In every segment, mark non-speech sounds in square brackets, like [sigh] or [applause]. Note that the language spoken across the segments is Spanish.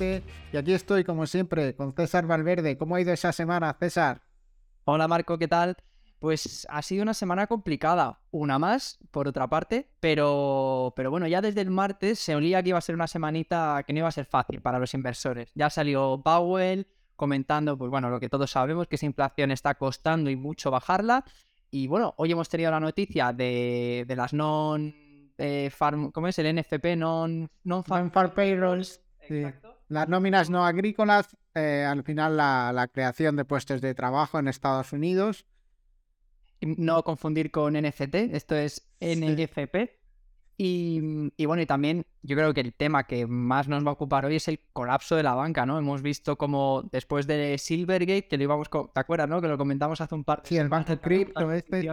F7 y aquí estoy como siempre con César Valverde. ¿Cómo ha ido esa semana, César? Hola Marco, ¿qué tal? Pues ha sido una semana complicada, una más, por otra parte, pero, pero bueno, ya desde el martes se olía que iba a ser una semanita que no iba a ser fácil para los inversores. Ya salió Powell comentando, pues bueno, lo que todos sabemos, que esa inflación está costando y mucho bajarla. Y bueno, hoy hemos tenido la noticia de, las non... Eh, farm, ¿Cómo es? El NFP, non, non, farm, payrolls. Las nóminas no agrícolas, eh, al final la, la creación de puestos de trabajo en Estados Unidos no confundir con NCT, esto es NFP. Y, bueno, y también yo creo que el tema que más nos va a ocupar hoy es el colapso de la banca, ¿no? Hemos visto como después de Silvergate, que lo íbamos, ¿te acuerdas, no? Que lo comentamos hace un par de Sí, el banco cripto, este,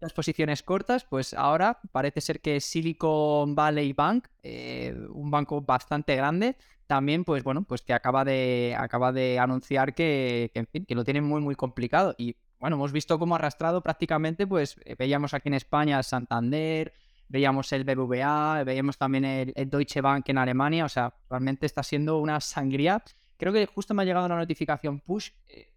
las posiciones cortas, pues ahora parece ser que Silicon Valley Bank, eh, un banco bastante grande, también, pues bueno, pues que acaba de, acaba de anunciar que, en fin, que lo tienen muy, muy complicado. Y bueno, hemos visto cómo arrastrado prácticamente, pues eh, veíamos aquí en España Santander, veíamos el BBVA, veíamos también el, Deutsche Bank en Alemania, o sea, realmente está siendo una sangría. Creo que justo me ha llegado una notificación push, eh,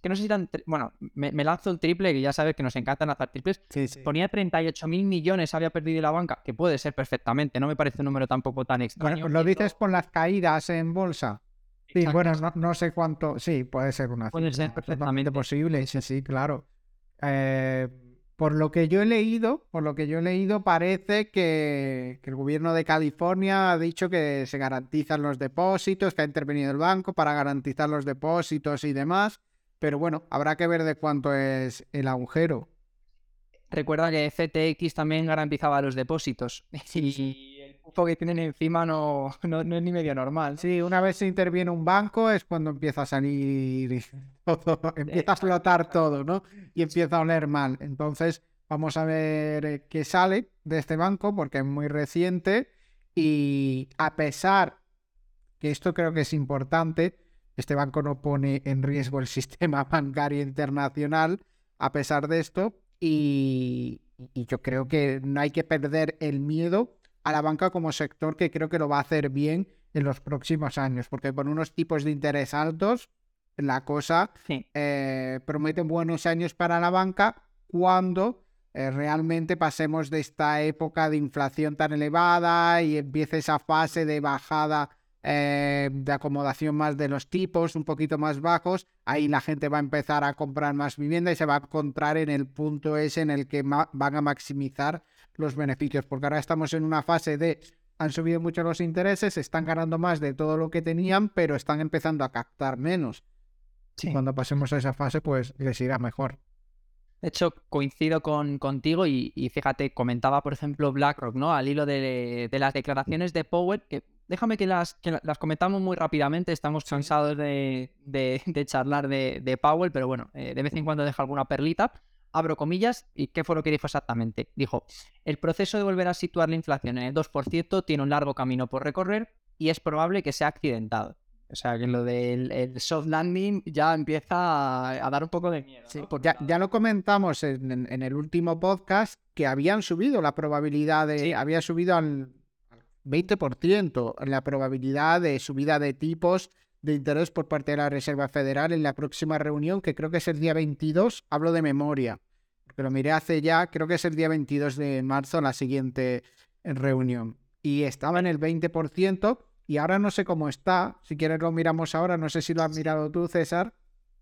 que no sé si tan... Bueno, me, lanzo un triple, que ya sabes que nos encantan hacer triples. Sí, sí. Ponía 38 mil millones, había perdido la banca, que puede ser perfectamente, no me parece un número tampoco tan extraño. Bueno, ¿Lo dices por las caídas en bolsa? Sí, bueno, no, sé cuánto. Sí, puede ser una. Puede ser perfectamente posible. Sí, sí, claro. Eh, por lo que yo he leído, por lo que yo he leído, parece que, el gobierno de California ha dicho que se garantizan los depósitos, que ha intervenido el banco para garantizar los depósitos y demás. Pero bueno, habrá que ver de cuánto es el agujero. Recuerda que FTX también garantizaba los depósitos. [laughs] Y que tienen encima [laughs] no, no, es ni medio normal. Sí, una vez se interviene un banco es cuando empieza a salir [laughs] empieza a flotar todo, ¿no? Y empieza a oler mal. Entonces, vamos a ver eh, qué sale de este banco porque es muy reciente y a pesar que esto creo que es importante, este banco no pone en riesgo el [laughs] sistema bancario internacional a pesar de esto y, y yo creo que no hay que perder el miedo a la banca como sector que creo que lo va a hacer bien en los próximos años, porque con unos tipos de interés altos, la cosa eh, promete buenos años para la banca cuando eh, realmente pasemos de esta época de inflación tan elevada y empiece esa fase de bajada eh, de acomodación más de los tipos, un poquito más bajos, ahí la gente va a empezar a comprar más vivienda y se va a encontrar en el punto ese en el que van a maximizar los beneficios, porque ahora estamos en una fase de han subido mucho los intereses, están ganando más de todo lo que tenían, pero están empezando a captar menos. Y cuando pasemos a esa fase, pues les irá mejor. De hecho, coincido con, contigo y, fíjate, comentaba, por ejemplo, BlackRock, ¿no? Al hilo de, las declaraciones de Powell, que déjame que las, las comentamos muy rápidamente, estamos cansados de, charlar de, Powell, pero bueno, eh, de vez en cuando deja alguna perlita abro comillas, ¿y qué fue lo que dijo exactamente? Dijo, el proceso de volver a situar la inflación en el 2% tiene un largo camino por recorrer y es probable que sea accidentado. O sea, que lo del soft landing ya empieza a, dar un poco de miedo. Sí, pues ya, lo comentamos en, el último podcast que habían subido la probabilidad de... Había subido al 20% la probabilidad de subida de tipos de interés por parte de la Reserva Federal en la próxima reunión, que creo que es el día 22, hablo de memoria, porque lo miré hace ya, creo que es el día 22 de marzo, la siguiente reunión. Y estaba en el 20% y ahora no sé cómo está, si quieres lo miramos ahora, no sé si lo has mirado tú, César.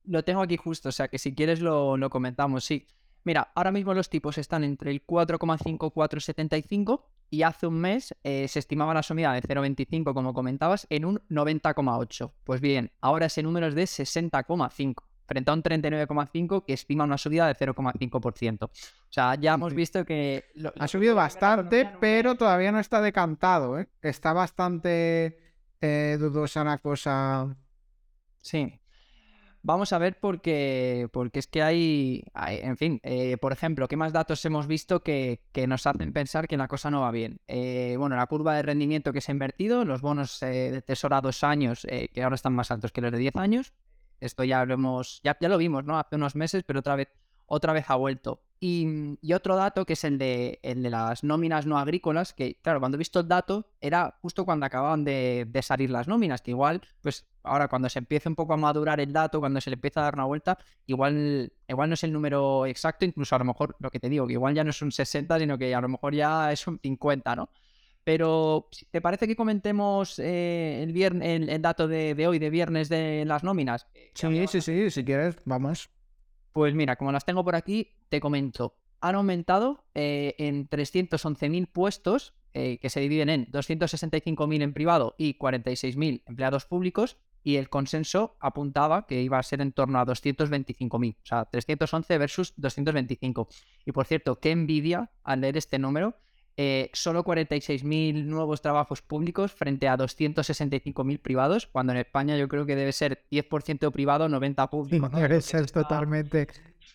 Lo tengo aquí justo, o sea que si quieres lo, lo comentamos, sí. Mira, ahora mismo los tipos están entre el 4,5 4,75 y hace un mes eh, se estimaba la subida de 0,25, como comentabas, en un 90,8. Pues bien, ahora ese número es de 60,5, frente a un 39,5 que estima una subida de 0,5%. O sea, ya hemos visto que... ha subido bastante, pero todavía no está decantado, ¿eh? Está bastante eh, dudosa la cosa. Sí. Vamos a ver porque, porque es que hay, en fin, eh, por ejemplo, ¿qué más datos hemos visto que, nos hacen pensar que la cosa no va bien? Eh, bueno, la curva de rendimiento que se ha invertido, los bonos eh, de tesoro a dos años, que ahora están más altos que los de 10 años, esto ya lo ya, ya lo vimos, ¿no? Hace unos meses, pero otra vez, otra vez ha vuelto. Y, otro dato que es el de, el de las nóminas no agrícolas, que claro, cuando he visto el dato era justo cuando acababan de, salir las nóminas, que igual, pues ahora cuando se empiece un poco a madurar el dato, cuando se le empieza a dar una vuelta, igual, igual no es el número exacto, incluso a lo mejor lo que te digo, que igual ya no es un 60, sino que a lo mejor ya es un 50, ¿no? Pero, ¿te parece que comentemos eh, el, viernes, el, dato de, de, hoy, de viernes, de las nóminas? Sí, sí, sí, si quieres, vamos. Pues mira, como las tengo por aquí, te comento. Han aumentado eh, en 311.000 puestos, eh, que se dividen en 265.000 en privado y 46.000 empleados públicos, y el consenso apuntaba que iba a ser en torno a 225.000, o sea, 311 versus 225. Y por cierto, qué envidia al leer este número, eh, solo 46.000 nuevos trabajos públicos frente a 265.000 privados, cuando en España yo creo que debe ser 10% privado, 90% público. Debe ser totalmente,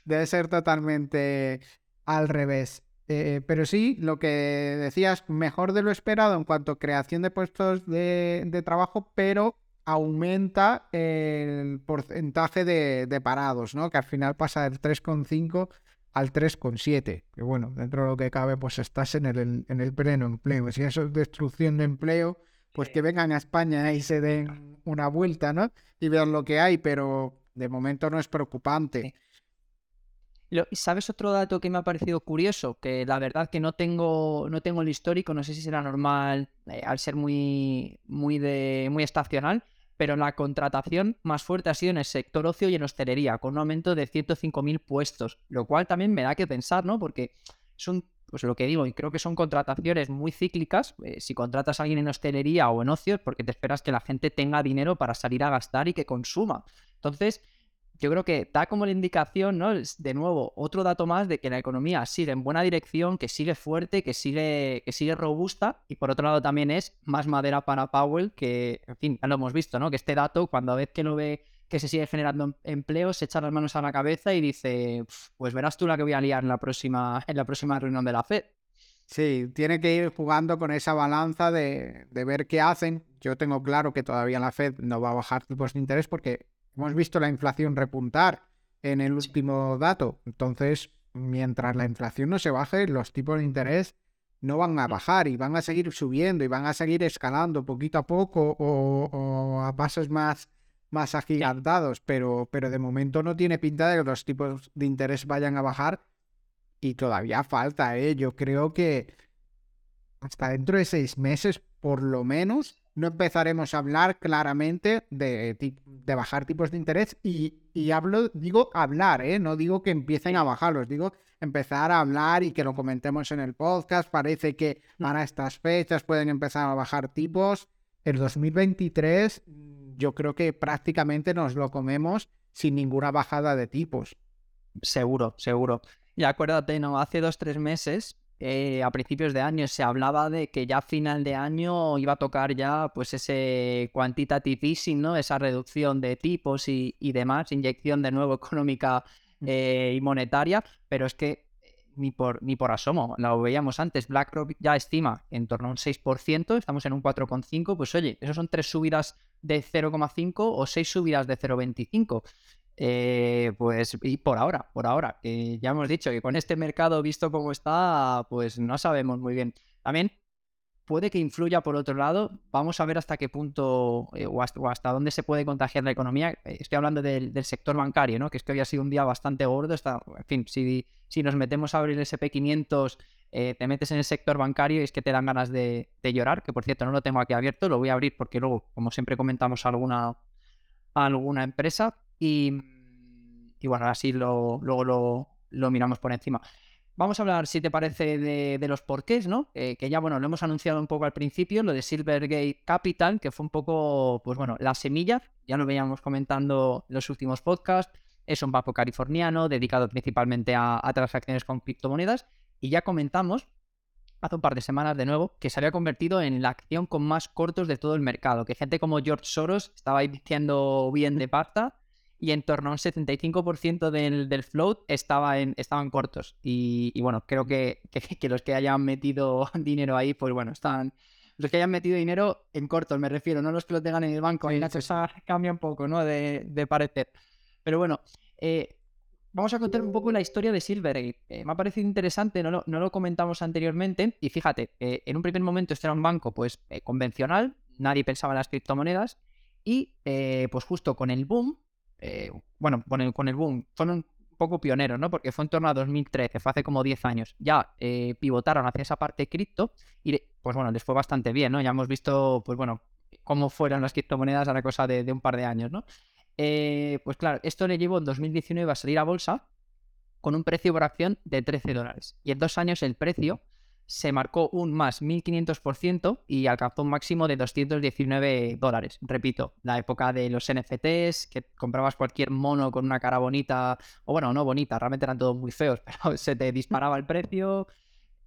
debe ser totalmente al revés. Eh, pero sí, lo que decías, mejor de lo esperado en cuanto a creación de puestos de, trabajo, pero aumenta el porcentaje de, de, parados, ¿no? Que al final pasa del 3,5 al 3,7. Que bueno, dentro de lo que cabe, pues estás en el, en el pleno empleo. Si eso es destrucción de empleo, pues que vengan a España y se den una vuelta, ¿no? Y vean lo que hay, pero de momento no es preocupante. ¿Y ¿Sabes otro dato que me ha parecido curioso? Que la verdad que no tengo, no tengo el histórico, no sé si será normal eh, al ser muy, muy, de, muy estacional, pero la contratación más fuerte ha sido en el sector ocio y en hostelería, con un aumento de 105.000 puestos, lo cual también me da que pensar, ¿no? Porque son, pues lo que digo, y creo que son contrataciones muy cíclicas. Eh, si contratas a alguien en hostelería o en ocio, es porque te esperas que la gente tenga dinero para salir a gastar y que consuma. Entonces, yo creo que da como la indicación, ¿no? De nuevo, otro dato más de que la economía sigue en buena dirección, que sigue fuerte, que sigue, que sigue robusta, y por otro lado también es más madera para Powell, que, en fin, ya lo hemos visto, ¿no? Que este dato, cuando a vez que lo ve que se sigue generando em-, empleo, se echa las manos a la cabeza y dice, pues verás tú la que voy a liar en la próxima, en la próxima reunión de la FED. Sí, tiene que ir jugando con esa balanza de, de ver qué hacen. Yo tengo claro que todavía la Fed no va a bajar tipos de interés porque Hemos visto la inflación repuntar en el último dato. Entonces, mientras la inflación no se baje, los tipos de interés no van a bajar y van a seguir subiendo y van a seguir escalando poquito a poco o, a pasos más, más agigantados, pero, pero de momento no tiene pinta de que los tipos de interés vayan a bajar y todavía falta, ¿eh? Yo creo que hasta dentro de seis meses, por lo menos, no empezaremos a hablar claramente de, de bajar tipos de interés y, y, hablo, digo hablar, ¿eh? no digo que empiecen a bajarlos, digo empezar a hablar y que lo comentemos en el podcast. Parece que para estas fechas pueden empezar a bajar tipos. El 2023 yo creo que prácticamente nos lo comemos sin ninguna bajada de tipos. Seguro, seguro. Y acuérdate, ¿no? Hace dos, tres meses eh, a principios de año se hablaba de que ya a final de año iba a tocar ya pues ese quantitative easing, ¿no? Esa reducción de tipos y, demás, inyección de nuevo [laughs] económica mm. eh, y monetaria, pero es que eh, ni por, ni por asomo, lo veíamos antes, BlackRock ya estima en torno a un 6%, estamos en un 4,5%, pues oye, esos son tres subidas de 0,5 o seis subidas de 0,25. Eh, pues y por ahora, por ahora, ya hemos dicho que con este mercado visto como está, pues no sabemos muy bien. También puede que influya por otro lado, vamos a ver hasta qué punto eh, o, hasta, dónde se puede contagiar la economía. Eh, estoy hablando del, sector bancario, ¿no? que es que hoy ha sido un día bastante gordo. Está, en fin, si, si nos metemos a abrir el SP500, te metes en el sector bancario y es que te dan ganas de, de, llorar, que por cierto no lo tengo aquí abierto, lo voy a abrir porque luego, como siempre comentamos alguna, alguna empresa, y, bueno, así luego lo, miramos por encima. Vamos a hablar, si te parece, de, los porqués, ¿no? que ya, bueno, lo hemos anunciado un poco al principio, lo de Silvergate Capital, que fue un poco, pues bueno, la semilla, ya lo veíamos comentando en los últimos podcasts, es un banco californiano dedicado principalmente a, transacciones con criptomonedas, y ya comentamos hace un par de semanas de nuevo, que se había convertido en la acción con más cortos de todo el mercado, que gente como George Soros estaba diciendo bien de pasta y en torno a un 75% del, del float estaba en, estaban cortos. Y, bueno, creo que, [laughs] que, los que hayan metido [laughs] dinero ahí, pues bueno, están... Los que hayan metido dinero en cortos, me refiero, no los que lo tengan en el banco. Ahí la cosa cambia un poco, ¿no? De, de parecer. Pero bueno, eh, vamos a contar un poco la historia de Silvergate. Eh, me ha parecido interesante, no lo, no lo comentamos anteriormente. Y fíjate, en un primer momento este era un banco pues eh, convencional, nadie pensaba en las criptomonedas. Y eh, pues justo con el boom, bueno, con el, con el boom, fueron un poco pioneros, ¿no? Porque fue en torno a 2013, fue hace como 10 años. Ya pivotaron hacia esa parte cripto y pues bueno, les fue bastante bien, ¿no? Ya hemos visto, pues bueno, cómo fueron las criptomonedas a la cosa de, de un par de años, ¿no? Eh, pues claro, esto le llevó en 2019 a salir a bolsa con un precio por acción de 13 dólares. Y en dos años el precio se marcó un más 1500% y alcanzó un máximo de 219 dólares. Repito, la época de los NFTs, que comprabas cualquier mono con una cara bonita, o bueno, no bonita, realmente eran todos muy feos, [laughs] pero se te disparaba el precio.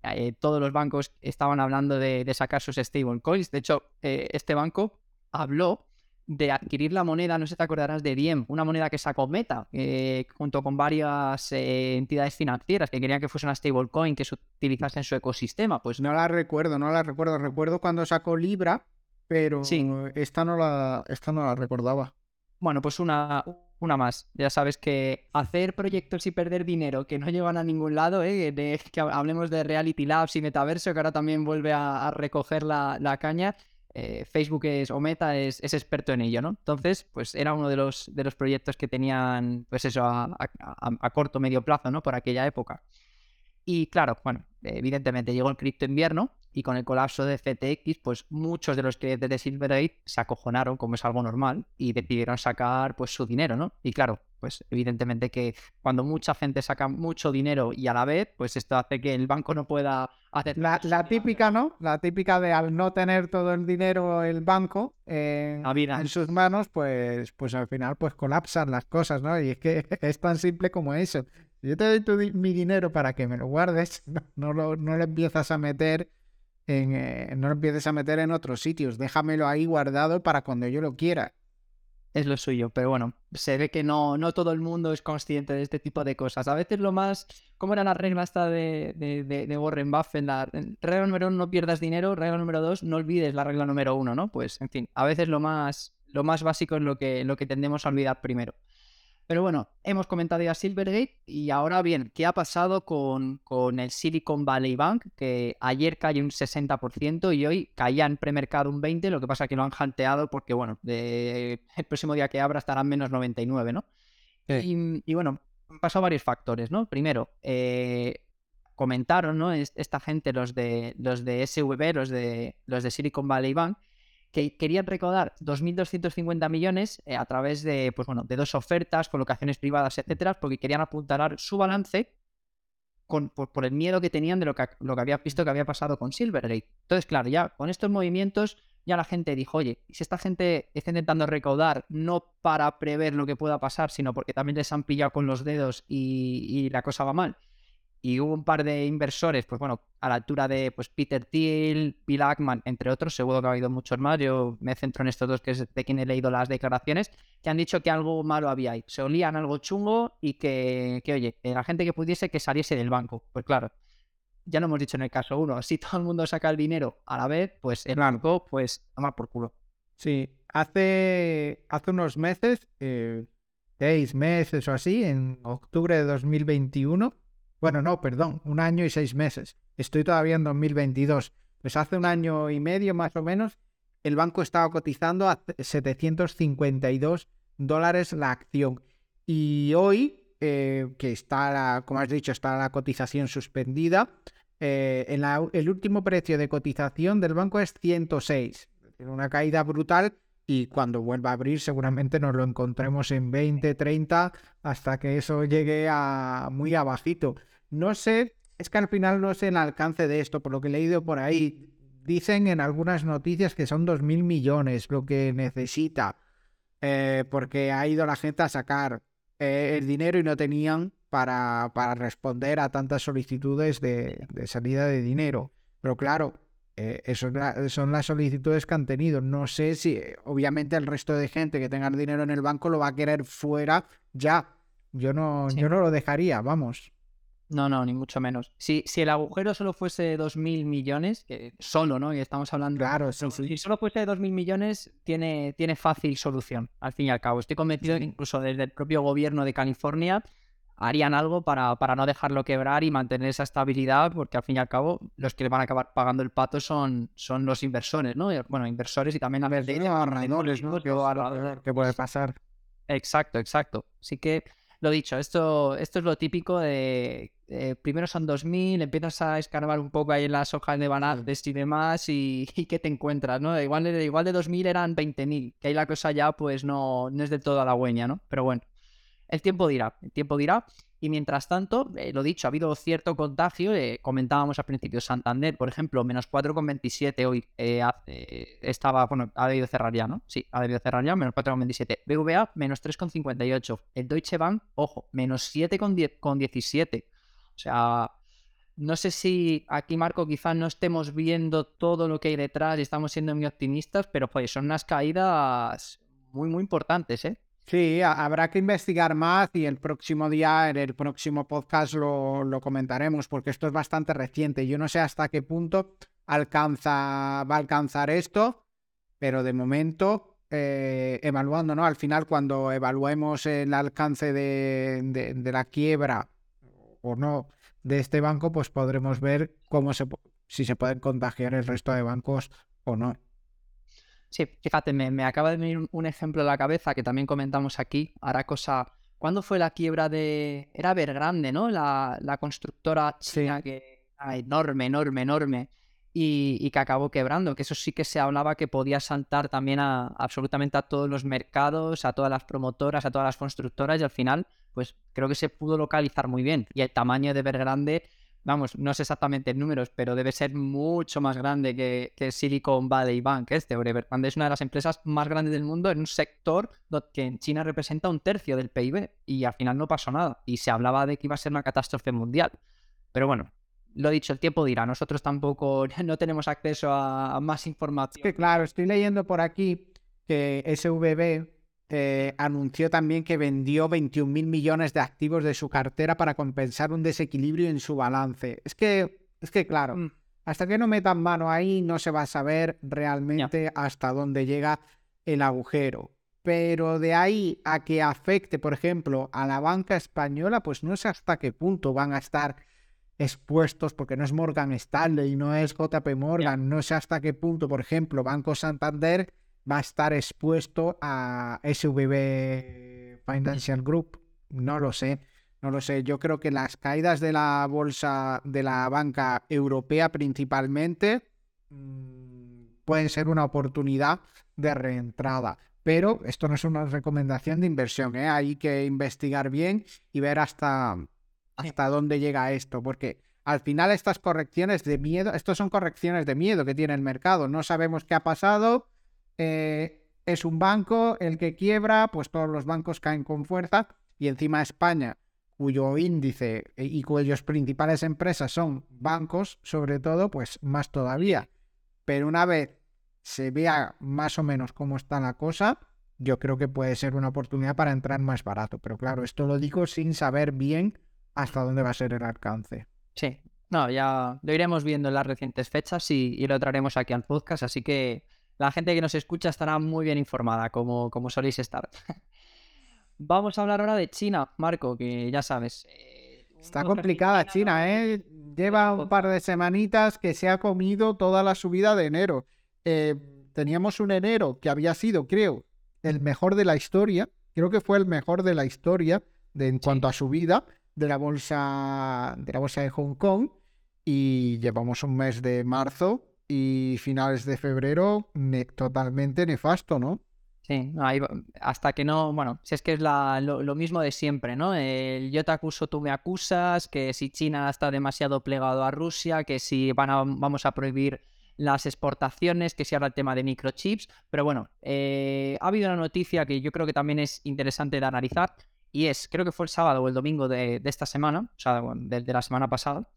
Eh, todos los bancos estaban hablando de, sacar sus stablecoins. De hecho, eh, este banco habló de adquirir la moneda, no sé si te acordarás de Diem, una moneda que sacó Meta, eh, junto con varias eh, entidades financieras que querían que fuese una stablecoin que se utilizase en su ecosistema. Pues no la recuerdo, no la recuerdo. Recuerdo cuando sacó Libra, pero esta, no la, esta no la recordaba. Bueno, pues una, una más. Ya sabes que hacer proyectos y perder dinero que no llevan a ningún lado, ¿eh? de, que hablemos de Reality Labs y Metaverso, que ahora también vuelve a, recoger la, la caña eh, Facebook es, o Meta es, experto en ello, ¿no? Entonces, pues era uno de los, de los proyectos que tenían, pues eso, a, a corto, medio plazo, ¿no? Por aquella época. Y claro, bueno, evidentemente llegó el cripto invierno y con el colapso de FTX, pues muchos de los clientes de Silvergate se acojonaron, como es algo normal, y decidieron sacar pues su dinero, ¿no? Y claro, pues evidentemente que cuando mucha gente saca mucho dinero y a la vez, pues esto hace que el banco no pueda hacer... La, típica, ¿no? La típica de al no tener todo el dinero el banco en, en sus manos, pues, pues al final pues colapsan las cosas, ¿no? Y es que [laughs] es tan simple como eso. Yo te doy mi dinero para que me lo guardes, [laughs] no, lo, no lo empiezas a meter en, eh, no lo empieces a meter en otros sitios. Déjamelo ahí guardado para cuando yo lo quiera es lo suyo. Pero bueno, se ve que no, no todo el mundo es consciente de este tipo de cosas. A veces lo más. ¿Cómo era la regla esta de, de, Warren Buffett? La regla número uno, no pierdas dinero. Regla número dos, no olvides la regla número uno, ¿no? Pues, en fin, a veces lo más, lo más básico es lo que, lo que tendemos a olvidar primero. Pero bueno, hemos comentado ya Silvergate y ahora bien, ¿qué ha pasado con, con, el Silicon Valley Bank? Que ayer cayó un 60% y hoy caía en premercado un 20%, lo que pasa es que lo han janteado porque, bueno, [laughs] el próximo día que abra estarán menos 99, ¿no? Y, bueno, han pasado varios factores, ¿no? Primero, eh, comentaron, ¿no? Esta gente, los de, los de SVB, los de, los de Silicon Valley Bank, que querían recaudar 2.250 millones eh, a través de, pues bueno, de dos ofertas, colocaciones privadas, etcétera, porque querían apuntalar su balance con, por, el miedo que tenían de lo que, lo que había visto que había pasado con Silvergate. Entonces, claro, ya con estos movimientos ya la gente dijo, oye, si esta gente está intentando recaudar no para prever lo que pueda pasar, sino porque también les han pillado con los dedos y la cosa va mal, y hubo un par de inversores, pues bueno, a la altura de pues Peter Thiel, Bill Ackman, entre otros, seguro que ha habido muchos más, yo me centro en estos dos que es de quien he leído las declaraciones, que han dicho que algo malo había ahí, se olían algo chungo y que, que oye, la gente que pudiese que saliese del banco. Pues claro, ya lo hemos dicho en el caso uno, si [laughs] todo el mundo saca el dinero a la vez, pues el banco, pues toma por culo. Sí, hace, hace unos meses, eh, seis meses o así, en octubre de 2021, bueno, no, perdón, un año y seis meses. Estoy todavía en 2022. Pues hace un año y medio más o menos, el banco estaba cotizando a 752 dólares la acción. Y hoy, eh, que está, como has dicho, está la cotización suspendida, eh, en el último precio de cotización del banco es 106. Una caída brutal y cuando vuelva a abrir seguramente nos lo encontremos en 20, 30 hasta que eso llegue a muy abajito. No sé, es que al final no sé el alcance de esto, por lo que he leído por ahí. Dicen en algunas noticias que son 2.000 millones lo que necesita, eh, porque ha ido la gente a sacar eh, el dinero y no tenían para, para responder a tantas solicitudes de, de salida de dinero. Pero claro, eh, eso son las solicitudes que han tenido. No sé si, eh, obviamente, el resto de gente que tenga el dinero en el banco lo va a querer fuera ya. Yo no, yo no lo dejaría, vamos. No, no, ni mucho menos. Si, si el agujero solo fuese 2.000 millones, que solo, ¿no? Y estamos hablando... Claro, Si solo fuese 2.000 millones, tiene, tiene fácil solución, al fin y al cabo. Estoy convencido que incluso desde el propio gobierno de California harían algo para, para, no dejarlo quebrar y mantener esa estabilidad, porque al fin y al cabo los que le van a acabar pagando el pato son, son los inversores, ¿no? Bueno, inversores y también a ver, de ahorradores, ¿no? ¿Qué puede pasar? Exacto, exacto. Así que lo dicho, esto, esto es lo típico de eh, primero son 2000, empiezas a escarbar un poco ahí en las hojas de Banades y demás y, [laughs] y ¿qué te encuentras? ¿no? Igual, igual de 2000 eran 20.000, que ahí la cosa ya pues no, no es del todo halagüeña, ¿no? Pero bueno, el tiempo dirá, el tiempo dirá. Y mientras tanto, eh, lo dicho, ha habido cierto contagio. Eh, comentábamos al principio, Santander, por ejemplo, menos 4,27 hoy. Eh, estaba, bueno, ha debido cerrar ya, ¿no? Sí, ha debido cerrar ya, menos 4,27. BVA, menos 3,58. El Deutsche Bank, ojo, menos 7,17. O sea, no sé si aquí, Marco, quizás no estemos viendo todo lo que hay detrás y estamos siendo muy optimistas, pero pues son unas caídas muy, muy importantes, ¿eh? Sí, habrá que investigar más y el próximo día, en el próximo podcast lo, comentaremos porque esto es bastante reciente. Yo no sé hasta qué punto alcanza, va a alcanzar esto, pero de momento, eh, evaluando, ¿no? Al final, cuando evaluemos el alcance de, la quiebra o no de este banco, pues podremos ver cómo se, si se pueden contagiar el resto de bancos o no. Sí, fíjate, me, acaba de venir un ejemplo a la cabeza que también comentamos aquí. Hará cosa. ¿Cuándo fue la quiebra de. Era Vergrande, ¿no? La, constructora china que era enorme, enorme, enorme. Y, que acabó quebrando. Que eso sí que se hablaba que podía saltar también a absolutamente a todos los mercados, a todas las promotoras, a todas las constructoras. Y al final, pues creo que se pudo localizar muy bien. Y el tamaño de Vergrande vamos, no sé exactamente en números, pero debe ser mucho más grande que, Silicon Valley Bank, este Evergrande es una de las empresas más grandes del mundo en un sector que en China representa un tercio del PIB y al final no pasó nada y se hablaba de que iba a ser una catástrofe mundial. Pero bueno, lo dicho, el tiempo dirá, nosotros tampoco [laughs] no tenemos acceso a, más información. que claro, estoy leyendo por aquí que SVB eh, anunció también que vendió 21 mil millones de activos de su cartera para compensar un desequilibrio en su balance. Es que, es que claro, mm. hasta que no metan mano ahí no se va a saber realmente hasta dónde llega el agujero. Pero de ahí a que afecte, por ejemplo, a la banca española, pues no sé hasta qué punto van a estar expuestos, porque no es Morgan Stanley, no es JP Morgan, no sé hasta qué punto, por ejemplo, Banco Santander va a estar expuesto a SVB Financial Group. No lo sé, no lo sé. Yo creo que las caídas de la bolsa de la banca europea principalmente mm, pueden ser una oportunidad de reentrada. Pero esto no es una recomendación de inversión, ¿eh? hay que investigar bien y ver hasta, hasta dónde llega esto, porque al final estas correcciones de miedo, estos son correcciones de miedo que tiene el mercado, no sabemos qué ha pasado, eh, es un banco el que quiebra, pues todos los bancos caen con fuerza y encima España, cuyo índice eh, y cuyas principales empresas son bancos, sobre todo, pues más todavía. Pero una vez se vea más o menos cómo está la cosa, yo creo que puede ser una oportunidad para entrar más barato. Pero claro, esto lo digo sin saber bien hasta dónde va a ser el alcance. Sí, no, ya lo iremos viendo en las recientes fechas y, y lo traeremos aquí al podcast, así que la gente que nos escucha estará muy bien informada, como, como soléis estar. [laughs] Vamos a hablar ahora de China, Marco, que ya sabes. Eh, Está complicada China, ¿eh? Lleva un par de semanitas que se ha comido toda la subida de enero. Eh, teníamos un enero que había sido, creo, el mejor de la historia. Creo que fue el mejor de la historia de, en cuanto a subida de la bolsa de la bolsa de Hong Kong. Y llevamos un mes de marzo y finales de febrero totalmente nefasto, ¿no? Sí, hasta que no, bueno, si es que es lo, mismo de siempre, ¿no? El yo te acuso, tú me acusas, que si China está demasiado plegado a Rusia, que si van a, vamos a prohibir las exportaciones, que si habla el tema de microchips, pero bueno, eh, ha habido una noticia que yo creo que también es interesante de analizar, y es, creo que fue el sábado o el domingo de, esta semana, o sea, de la semana pasada,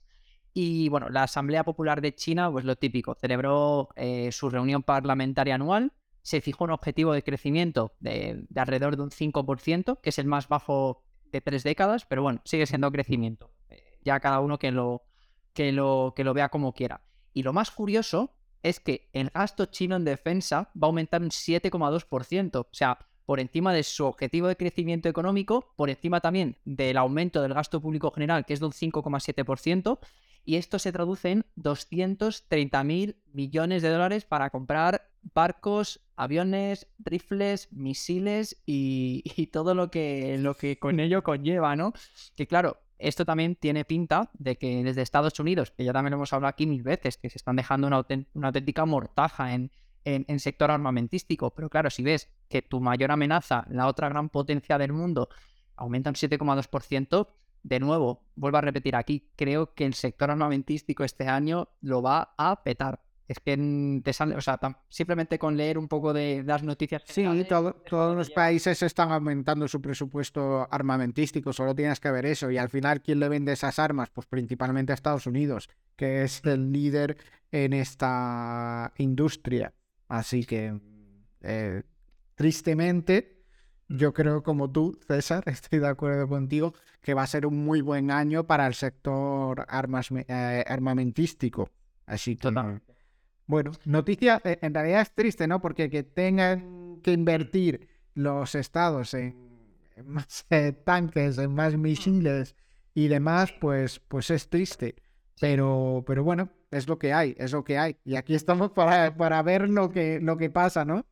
y bueno, la Asamblea Popular de China, pues lo típico, celebró eh, su reunión parlamentaria anual, se fijó un objetivo de crecimiento de, alrededor de un 5%, que es el más bajo de tres décadas, pero bueno, sigue siendo crecimiento. Eh, ya cada uno que lo, que, lo, que lo vea como quiera. Y lo más curioso es que el gasto chino en defensa va a aumentar un 7,2%. O sea, por encima de su objetivo de crecimiento económico, por encima también del aumento del gasto público general, que es de un 5,7%, y esto se traduce en 230 mil millones de dólares para comprar barcos, aviones, rifles, misiles y, todo lo que, lo que con ello conlleva, ¿no? Que claro, esto también tiene pinta de que desde Estados Unidos, que ya también lo hemos hablado aquí mil veces, que se están dejando una, auténtica mortaja en, en, sector armamentístico. Pero claro, si ves que tu mayor amenaza, la otra gran potencia del mundo, aumenta un 7,2%, de nuevo, vuelvo a repetir aquí, creo que el sector armamentístico este año lo va a petar es que te sale, o sea, simplemente con leer un poco de, las noticias. Sí, todos los países están aumentando su presupuesto armamentístico, solo tienes que ver eso. Y al final, ¿quién le vende esas armas? Pues principalmente a Estados Unidos, que es el líder en esta industria. Así que, eh, tristemente, yo creo como tú, César, [laughs] estoy de acuerdo contigo, que va a ser un muy buen año para el sector armas, eh, armamentístico. Así que... Bueno, noticia, eh, en realidad es triste, ¿no? Porque que tengan que invertir los estados en, más [laughs] eh, tanques, en más misiles y demás, pues, pues es triste. Pero, pero bueno, es lo que hay, es lo que hay. Y aquí estamos para, para ver lo que, lo que pasa, ¿no?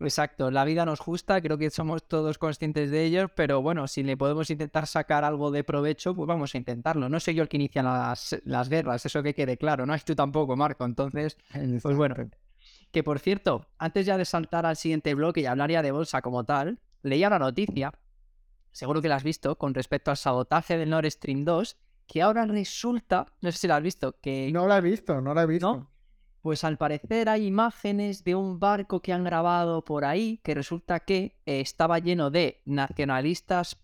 Exacto, la vida nos justa, creo que somos todos conscientes de ello, pero bueno, si le podemos intentar sacar algo de provecho, pues vamos a intentarlo. No soy yo el que inicia las, las guerras, eso que quede claro, no es tú tampoco, Marco. Entonces, pues bueno. Que por cierto, antes ya de saltar al siguiente bloque y hablaría de bolsa como tal, leía una noticia, seguro que la has visto, con respecto al sabotaje del Nord Stream 2, que ahora resulta, no sé si la has visto, que... No la he visto, no la he visto. Pues al parecer hay imágenes de un barco que han grabado por ahí que resulta que eh, estaba lleno de nacionalistas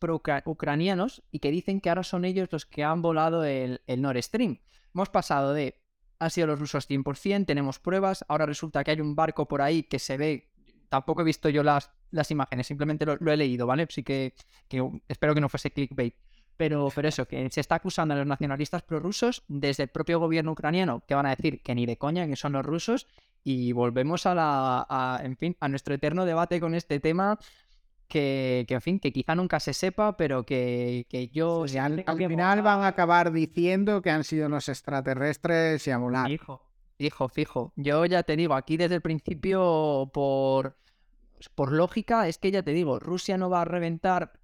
ucranianos y que dicen que ahora son ellos los que han volado el, Nord Stream. Hemos pasado de han sido los rusos 100%, tenemos pruebas, ahora resulta que hay un barco por ahí que se ve, tampoco he visto yo las, las imágenes, simplemente lo, he leído, ¿vale? Así que, que espero que no fuese clickbait. Pero, pero eso, que se está acusando a los nacionalistas prorrusos desde el propio gobierno ucraniano, que van a decir que ni de coña, que son los rusos, y volvemos a la, en fin, a nuestro eterno debate con este tema que, en fin, que quizá nunca se sepa, pero que, yo... al, final van a acabar diciendo que han sido los extraterrestres y a volar. Fijo, fijo, fijo. Yo ya te digo, aquí desde el principio, por, por lógica, es que ya te digo, Rusia no va a reventar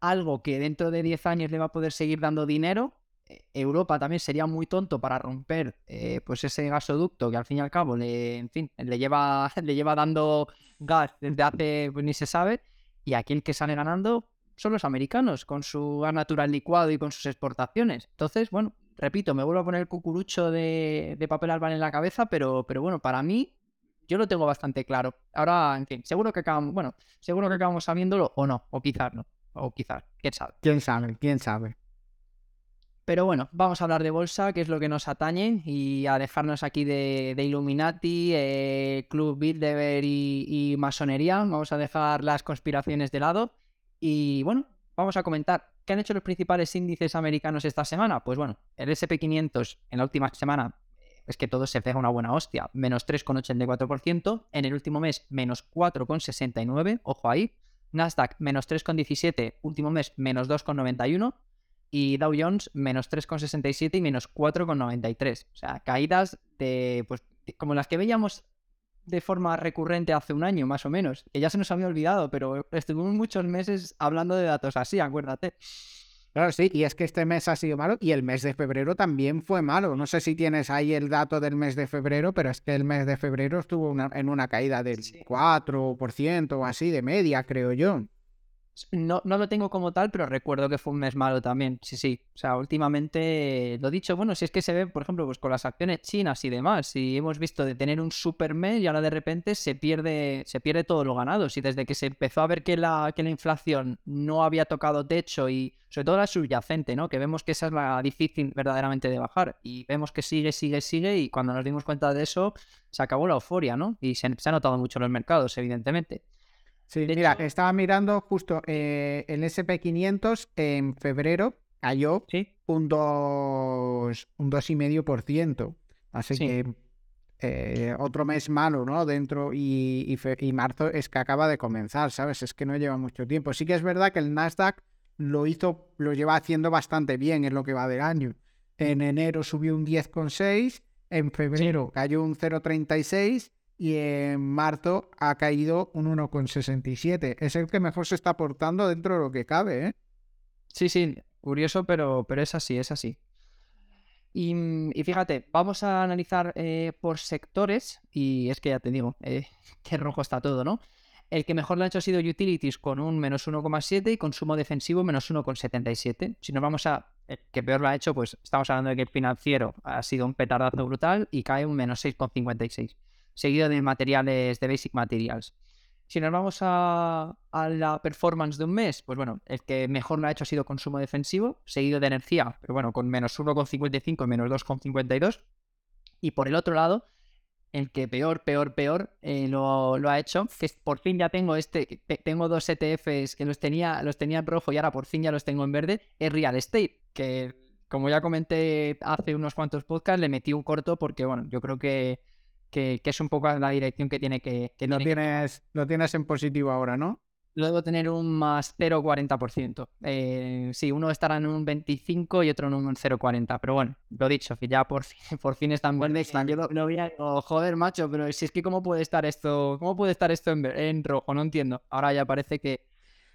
algo que dentro de 10 años le va a poder seguir dando dinero. Eh, Europa también sería muy tonto para romper eh, pues ese gasoducto que al fin y al cabo le, en fin, le lleva, [laughs] le lleva dando gas desde hace pues, ni se sabe. Y aquí el que sale ganando son los americanos, con su gas natural licuado y con sus exportaciones. Entonces, bueno, repito, me vuelvo a poner el cucurucho de, papel albal en la cabeza, pero, pero bueno, para mí yo lo tengo bastante claro. Ahora, en fin, seguro que acabamos, bueno, seguro que acabamos sabiéndolo o no, o quizás no. O quizás, quién sabe. Quién sabe, quién sabe. Pero bueno, vamos a hablar de bolsa, que es lo que nos atañe, y a dejarnos aquí de, Illuminati, eh, Club Bilderberg y, masonería. Vamos a dejar las conspiraciones de lado. Y bueno, vamos a comentar qué han hecho los principales índices americanos esta semana. Pues bueno, el SP500 en la última semana es que todo se pega una buena hostia. Menos 3,84%. En el último mes, menos 4,69%. Ojo ahí. Nasdaq menos 3,17, último mes menos 2,91 y Dow Jones menos 3,67 y menos 4,93. O sea, caídas de, pues, como las que veíamos de forma recurrente hace un año, más o menos, que ya se nos había olvidado, pero estuvimos muchos meses hablando de datos así, acuérdate. Claro, sí, y es que este mes ha sido malo y el mes de febrero también fue malo. No sé si tienes ahí el dato del mes de febrero, pero es que el mes de febrero estuvo en una caída del 4% o así de media, creo yo. No, no lo tengo como tal, pero recuerdo que fue un mes malo también. Sí, sí. O sea, últimamente, lo dicho, bueno, si es que se ve, por ejemplo, pues con las acciones chinas y demás, y hemos visto de tener un super mes y ahora de repente se pierde, se pierde todo lo ganado. Si desde que se empezó a ver que la, que la inflación no había tocado techo y sobre todo la subyacente, ¿no? Que vemos que esa es la difícil verdaderamente de bajar. Y vemos que sigue, sigue, sigue, y cuando nos dimos cuenta de eso, se acabó la euforia, ¿no? Y se, se ha notado mucho en los mercados, evidentemente. Sí, mira, estaba mirando justo eh, el SP500 en febrero cayó un 2,5%. Un Así que eh, otro mes malo, ¿no? Dentro y, y, marzo es que acaba de comenzar, ¿sabes? Es que no lleva mucho tiempo. Sí que es verdad que el Nasdaq lo hizo, lo lleva haciendo bastante bien en lo que va del año. En enero subió un 10,6, en febrero cayó un 0,36 y en marzo ha caído un 1,67. Es el que mejor se está portando dentro de lo que cabe, ¿eh? Sí, sí, curioso, pero, pero es así, es así. Mm, y, fíjate, vamos a analizar eh, por sectores, y es que ya te digo, eh, [laughs] que rojo está todo, ¿no? El que mejor lo ha hecho ha sido Utilities con un menos 1,7 y consumo defensivo menos 1,77. Si nos vamos a el que peor lo ha hecho, pues estamos hablando de que el financiero ha sido un petardazo brutal y cae un menos 6,56, seguido de materiales, de Basic Materials. Si nos vamos a, la performance de un mes, pues bueno, el que mejor lo ha hecho ha sido consumo defensivo, seguido de energía, pero bueno, con menos 1,55 y menos 2,52. Y por el otro lado, el que peor, peor, peor eh, lo, ha hecho, que por fin ya tengo este, tengo dos ETFs que los tenía, los tenía en rojo y ahora por fin ya los tengo en verde, es Real Estate, que como ya comenté hace unos cuantos podcasts, le metí un corto porque, bueno, yo creo que que, es un poco la dirección que tiene que... que lo, tienes, lo tienes en positivo ahora, ¿no? Lo debo tener un más 0,40%. Eh, sí, uno estará en un 25 y otro en un 0,40. Pero bueno, lo dicho, que ya por fin, [laughs] por fin están buenos. Yo lo, voy a... joder, macho, pero si es que cómo puede estar esto, cómo puede estar esto en, rojo, no entiendo. Ahora ya parece que,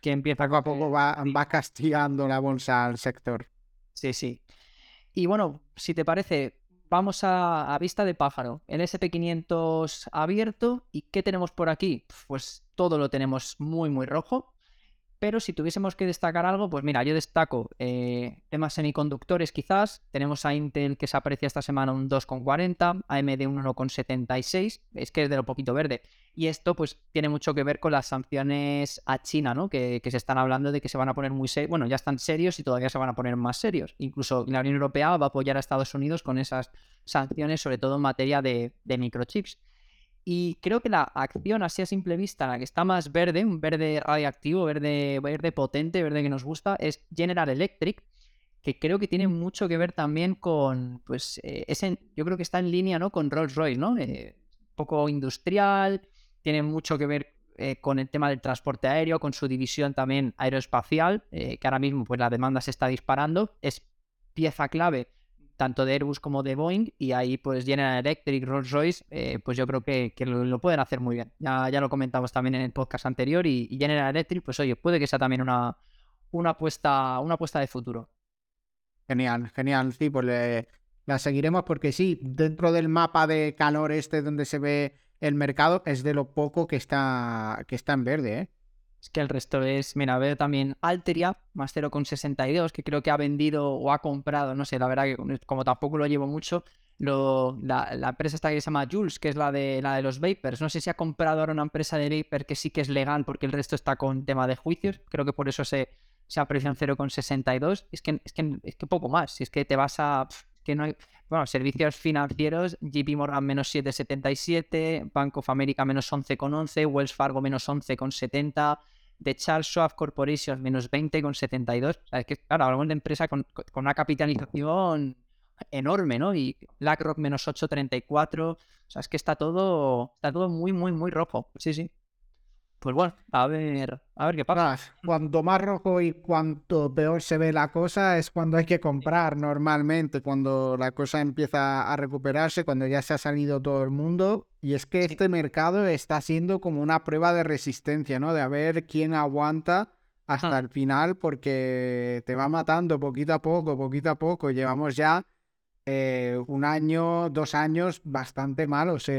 que empieza poco a poco va, va castigando la bolsa al sector. Sí, sí. Y bueno, si te parece, vamos a, vista de pájaro. El SP500 abierto. ¿Y qué tenemos por aquí? Pues todo lo tenemos muy, muy rojo. Pero si tuviésemos que destacar algo, pues mira, yo destaco eh, temas semiconductores quizás. Tenemos a Intel que se aprecia esta semana un 2,40, AMD un 1,76. Es que es de lo poquito verde. Y esto pues tiene mucho que ver con las sanciones a China, ¿no? Que, se están hablando de que se van a poner muy serios. Bueno, ya están serios y todavía se van a poner más serios. Incluso la Unión Europea va a apoyar a Estados Unidos con esas sanciones, sobre todo en materia de, microchips. Y creo que la acción así a simple vista, la que está más verde, un verde radiactivo, verde, verde potente, verde que nos gusta, es General Electric, que creo que tiene mucho que ver también con, pues, eh, yo creo que está en línea, ¿no? Con Rolls Royce, ¿no? Eh, poco industrial, tiene mucho que ver eh, con el tema del transporte aéreo, con su división también aeroespacial, eh, que ahora mismo pues la demanda se está disparando, es pieza clave tanto de Airbus como de Boeing y ahí pues General Electric, Rolls Royce, eh, pues yo creo que, lo, pueden hacer muy bien. Ya, ya lo comentamos también en el podcast anterior y, General Electric, pues oye, puede que sea también una, una, apuesta, una apuesta de futuro. Genial, genial, sí, pues la seguiremos porque sí, dentro del mapa de calor este donde se ve el mercado es de lo poco que está, que está en verde, ¿eh? Es que el resto es, mira, veo también Alteria, más 0,62, que creo que ha vendido o ha comprado, no sé, la verdad que como tampoco lo llevo mucho, lo, la, empresa esta que se llama Jules, que es la de, la de los vapers, no sé si ha comprado ahora una empresa de vapor que sí que es legal porque el resto está con tema de juicios, creo que por eso se, se aprecia en 0,62, es que, es, que, es que poco más, si es que te vas a que no. Bueno, servicios financieros, JP Morgan menos 7,77, Bank of America menos 11,11, Wells Fargo menos 11,70, The Charles Schwab Corporation menos 20,72. O sea, es que, claro, hablamos de empresa con, con, una capitalización enorme, ¿no? Y BlackRock menos 8,34. O sea, es que está todo, está todo muy, muy, muy rojo. Sí, sí pues bueno, a ver, a ver qué pasa. Cuanto más rojo y cuanto peor se ve la cosa es cuando hay que comprar normalmente, cuando la cosa empieza a recuperarse, cuando ya se ha salido todo el mundo. Y es que este mercado está siendo como una prueba de resistencia, ¿no? De a ver quién aguanta hasta el final, porque te va matando poquito a poco, poquito a poco. Llevamos ya eh, un año, dos años bastante malos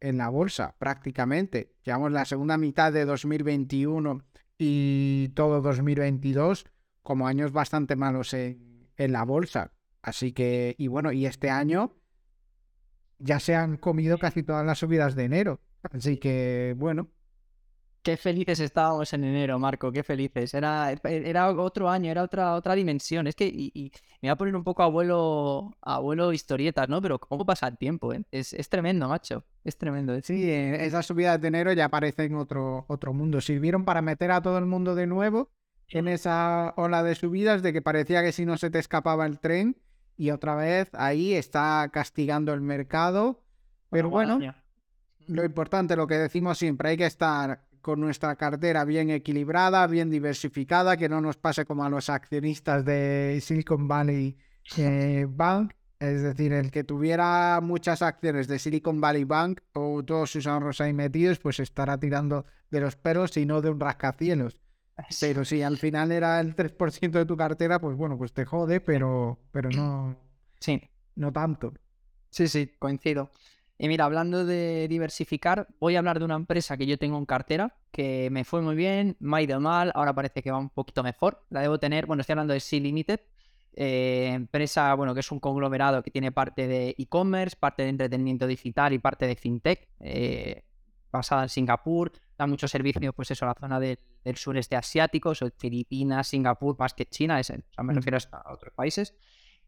en la bolsa, prácticamente. Llevamos la segunda mitad de 2021 y todo 2022 como años bastante malos en, en la bolsa. Así que, y bueno, y este año ya se han comido casi todas las subidas de enero. Así que, bueno, Qué felices estábamos en enero, Marco, qué felices. Era, era otro año, era otra, otra dimensión. Es que y, me voy a poner un poco abuelo, abuelo historietas, ¿no? Pero cómo pasa el tiempo, ¿eh? Es, tremendo, macho. Es tremendo. Sí, eh, esas subidas de enero ya aparecen en otro, otro mundo. Sirvieron para meter a todo el mundo de nuevo en esa ola de subidas de que parecía que si no se te escapaba el tren y otra vez ahí está castigando el mercado Pero bueno, lo importante, lo que decimos siempre, hay que estar con nuestra cartera bien equilibrada, bien diversificada, que no nos pase como a los accionistas de Silicon Valley eh, Bank, es decir, el que tuviera muchas acciones de Silicon Valley Bank o todos sus ahorros ahí metidos, pues estará tirando de los pelos y no de un rascacielos. Pero si al final era el 3% de tu cartera, pues bueno, pues te jode, pero, pero no, sí. no tanto. Sí, sí, coincido. Y mira, hablando de diversificar, voy a hablar de una empresa que yo tengo en cartera, que me fue muy bien, me ha ido mal, ahora parece que va un poquito mejor. La debo tener, bueno, estoy hablando de Sea Limited, eh, empresa, bueno, que es un conglomerado que tiene parte de e-commerce, parte de entretenimiento digital y parte de fintech, eh, basada en Singapur, da mucho servicio, pues eso, a la zona del, sureste asiático, Filipinas, Singapur, más que China, es, o sea, me mm. refiero a otros países.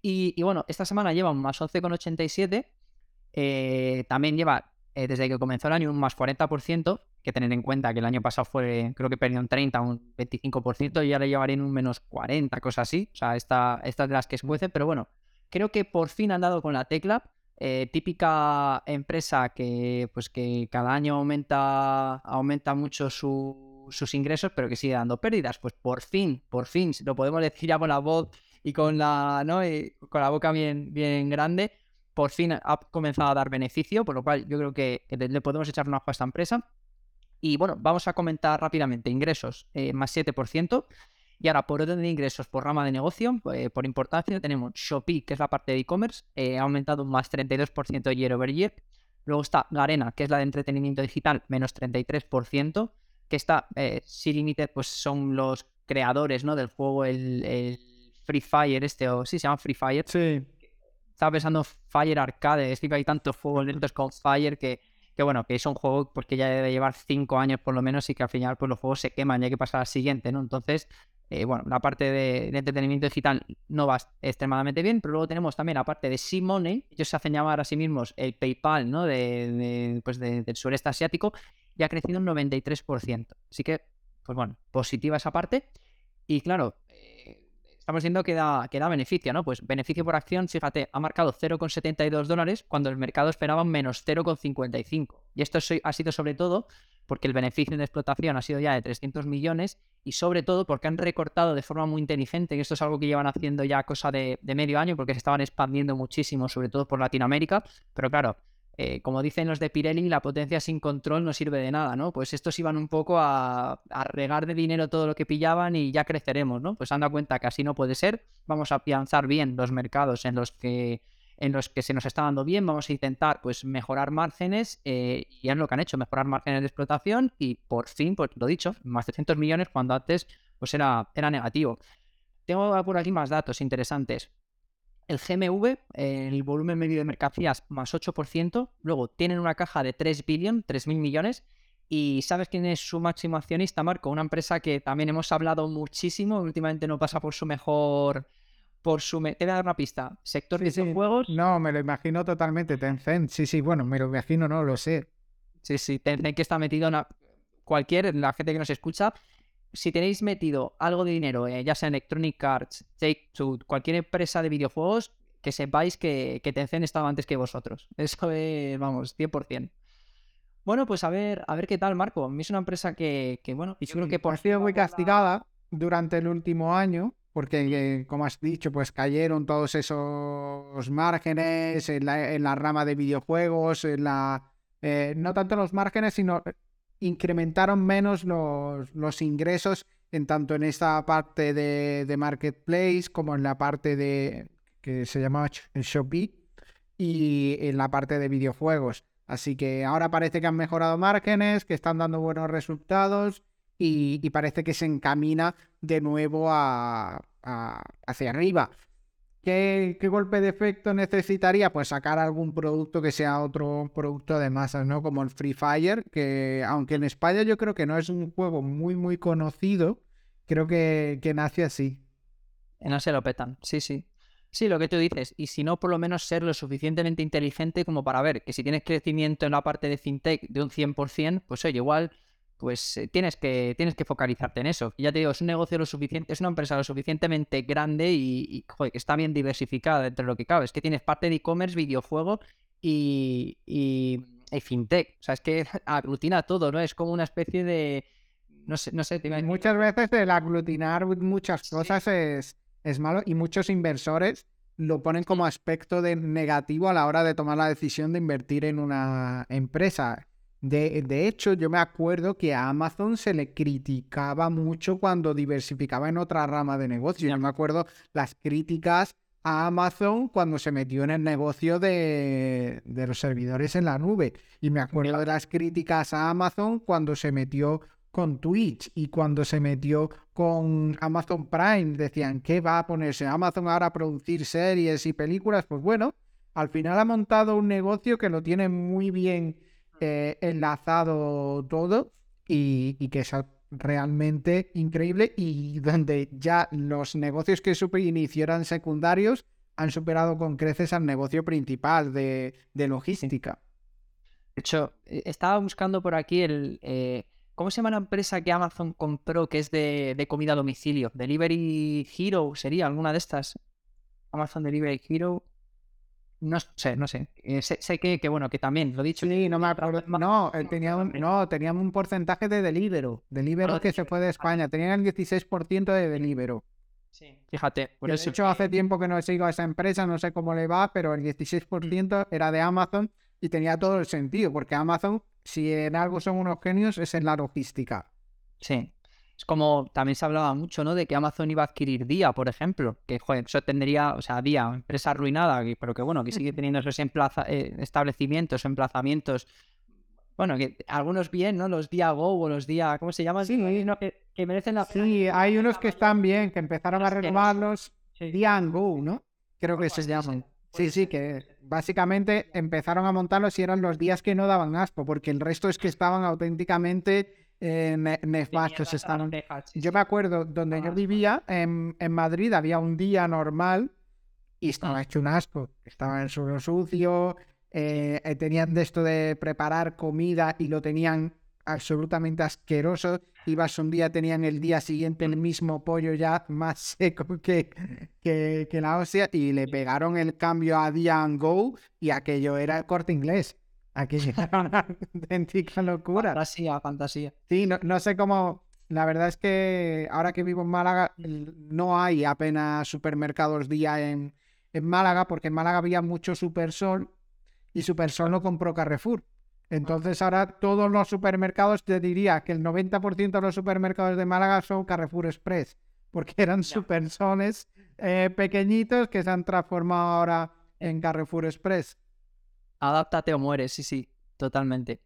Y, y bueno, esta semana lleva un más 11,87 eh, también lleva, eh, desde que comenzó el año, un más 40%, que tener en cuenta que el año pasado fue, creo que perdió un 30, un 25%, y ahora llevaría en un menos 40, cosas así. O sea, esta, de las que escuecen, pero bueno, creo que por fin han dado con la tecla. Eh, típica empresa que pues que cada año aumenta, aumenta mucho sus ingresos, pero que sigue dando pérdidas. Pues por fin, por fin, lo podemos decir ya con la voz y con la, ¿no? con la boca bien, bien grande por fin ha comenzado a dar beneficio, por lo cual yo creo que, le podemos echar una ojo a esta empresa. Y bueno, vamos a comentar rápidamente ingresos eh, más 7%. Y ahora, por orden de ingresos por rama de negocio, eh, por importancia, tenemos Shopee, que es la parte de e-commerce, eh, ha aumentado un más 32% year over year. Luego está Garena, que es la de entretenimiento digital, menos 33%. Que está eh, Limited, pues son los creadores ¿no? del juego, el, el, Free Fire, este, o sí, se llama Free Fire. Sí estaba pensando Fire Arcade, es que hay tantos juegos lentos con Fire que, que bueno, que es un juego pues, ya debe llevar cinco años por lo menos y que al final pues los juegos se queman y hay que pasar al siguiente, ¿no? Entonces, eh, bueno, la parte de, entretenimiento digital no va extremadamente bien, pero luego tenemos también la parte de Money, ellos se hacen llamar a sí mismos el PayPal, ¿no? De, pues del sureste asiático y ha crecido un 93%. Así que, pues bueno, positiva esa parte. Y claro, estamos viendo que da, que da beneficio, ¿no? Pues beneficio por acción, fíjate, ha marcado 0,72 dólares cuando el mercado esperaba menos 0,55. Y esto ha sido sobre todo porque el beneficio de explotación ha sido ya de 300 millones y sobre todo porque han recortado de forma muy inteligente, que esto es algo que llevan haciendo ya cosa de, de medio año porque se estaban expandiendo muchísimo, sobre todo por Latinoamérica, pero claro, eh, como dicen los de Pirelli, la potencia sin control no sirve de nada, ¿no? Pues estos iban un poco a, regar de dinero todo lo que pillaban y ya creceremos, ¿no? Pues han dado cuenta que así no puede ser, vamos a afianzar bien los mercados en los que en los que se nos está dando bien, vamos a intentar pues mejorar márgenes eh, y es lo que han hecho, mejorar márgenes de explotación y por fin, pues lo dicho, más de 300 millones cuando antes pues era, era negativo. Tengo por aquí más datos interesantes. El GMV, el volumen medio de mercancías, más 8%. Luego tienen una caja de 3 billion, 3 mil millones. ¿Y sabes quién es su máximo accionista, Marco? Una empresa que también hemos hablado muchísimo. Últimamente no pasa por su mejor. Por su. Te voy a dar una pista. Sector de juegos. No, me lo imagino totalmente. Tencent. Sí, sí, bueno, me lo imagino, no lo sé. Sí, sí. Tencent que está metido en. Cualquier. La gente que nos escucha si tenéis metido algo de dinero, eh, ya sea en Electronic Arts, Take Two, cualquier empresa de videojuegos, que sepáis que, que Tencent estaba antes que vosotros. [laughs] Eso es, vamos, 100%. Bueno, pues a ver, a ver qué tal, Marco. A mí es una empresa que, bueno, y creo que por... Ha sido muy castigada durante el último año, porque, eh, como has dicho, pues cayeron todos esos márgenes en la, rama de videojuegos, en la... Eh, no tanto los márgenes, sino incrementaron menos los, los ingresos en tanto en esta parte de, marketplace como en la parte de que se llamaba Shopee y en la parte de videojuegos. Así que ahora parece que han mejorado márgenes, que están dando buenos resultados y, parece que se encamina de nuevo a, hacia arriba. ¿Qué, golpe de efecto necesitaría? Pues sacar algún producto que sea otro producto de masas, ¿no? Como el Free Fire, que aunque en España yo creo que no es un juego muy, muy conocido, creo que, que nace así. No se lo petan, sí, sí. Sí, lo que tú dices, y si no, por lo menos ser lo suficientemente inteligente como para ver que si tienes crecimiento en la parte de fintech de un 100%, pues oye, igual pues eh, tienes, que, tienes que focalizarte en eso. ya te digo, es un negocio lo suficiente, es una empresa lo suficientemente grande y, que está bien diversificada entre lo que cabe. Es que tienes parte de e-commerce, videojuego y, y, fintech. O sea, es que [laughs] aglutina todo, ¿no? Es como una especie de... No sé, no sé. Muchas veces el aglutinar muchas cosas es, es malo y muchos inversores lo ponen como aspecto de negativo a la hora de tomar la decisión de invertir en una empresa. De, de, hecho, yo me acuerdo que a Amazon se le criticaba mucho cuando diversificaba en otra rama de negocio. Yo me acuerdo las críticas a Amazon cuando se metió en el negocio de, de los servidores en la nube. Y me acuerdo de las críticas a Amazon cuando se metió con Twitch y cuando se metió con Amazon Prime. Decían, ¿qué va a ponerse Amazon ahora a producir series y películas? Pues bueno, al final ha montado un negocio que lo tiene muy bien eh, enlazado todo y, y que es realmente increíble y donde ya los negocios que iniciaran secundarios han superado con creces al negocio principal de, logística. De hecho, e, estaba buscando por aquí el... Eh, ¿Cómo se llama la empresa que Amazon compró que es de, de, comida a domicilio? Delivery Hero sería alguna de estas. Amazon Delivery Hero. No sé, no sé. Eh, sé, que, que, bueno, que también, lo dicho. Sí, no me acuerdo. No, eh, teníamos, no, teníamos un porcentaje de Delivero. Delivero que se fue de España. Tenían el 16% de Delivero. Sí, fíjate. Por de hecho, hace tiempo que no sigo a esa empresa, no sé cómo le va, pero el 16% era de Amazon y tenía todo el sentido, porque Amazon, si en algo son unos genios, es en la logística. Sí. Es como también se hablaba mucho, ¿no? De que Amazon iba a adquirir Día, por ejemplo. Que, joder, eso tendría, o sea, Día, empresa arruinada, pero que bueno, que sigue teniendo esos emplaza eh, establecimientos, emplazamientos. Bueno, que algunos bien, ¿no? Los Día Go o los Día, ¿cómo se llaman? Sí, no, que, que, merecen la Sí, hay unos que están bien, que empezaron a renovarlos. Sí. Día Go, ¿no? Creo que se llaman. Sí, sí, que básicamente empezaron a montarlos y eran los días que no daban asco, porque el resto es que estaban auténticamente eh, nefastos. Estaban... Yo me acuerdo, donde yo vivía, en, en, Madrid, había un día normal y estaba mm. hecho un asco. Estaba en suelo sucio, eh, eh, tenían de esto de preparar comida y lo tenían absolutamente asqueroso. Ibas un día, tenían el día siguiente el mismo pollo ya más [laughs] seco que, que, que la hostia y le pegaron el cambio a Dian Go y aquello era el corte inglés. Aquello era una auténtica locura. Fantasía, fantasía. Sí, no, no sé cómo. La verdad es que ahora que vivo en Málaga no hay apenas supermercados día en, en Málaga porque en Málaga había mucho Supersol y Supersol lo compró Carrefour. Entonces ahora todos los supermercados, te diría que el 90% de los supermercados de Málaga son Carrefour Express, porque eran supersones eh, pequeñitos que se han transformado ahora en Carrefour Express. Adáptate o mueres, sí, sí, totalmente.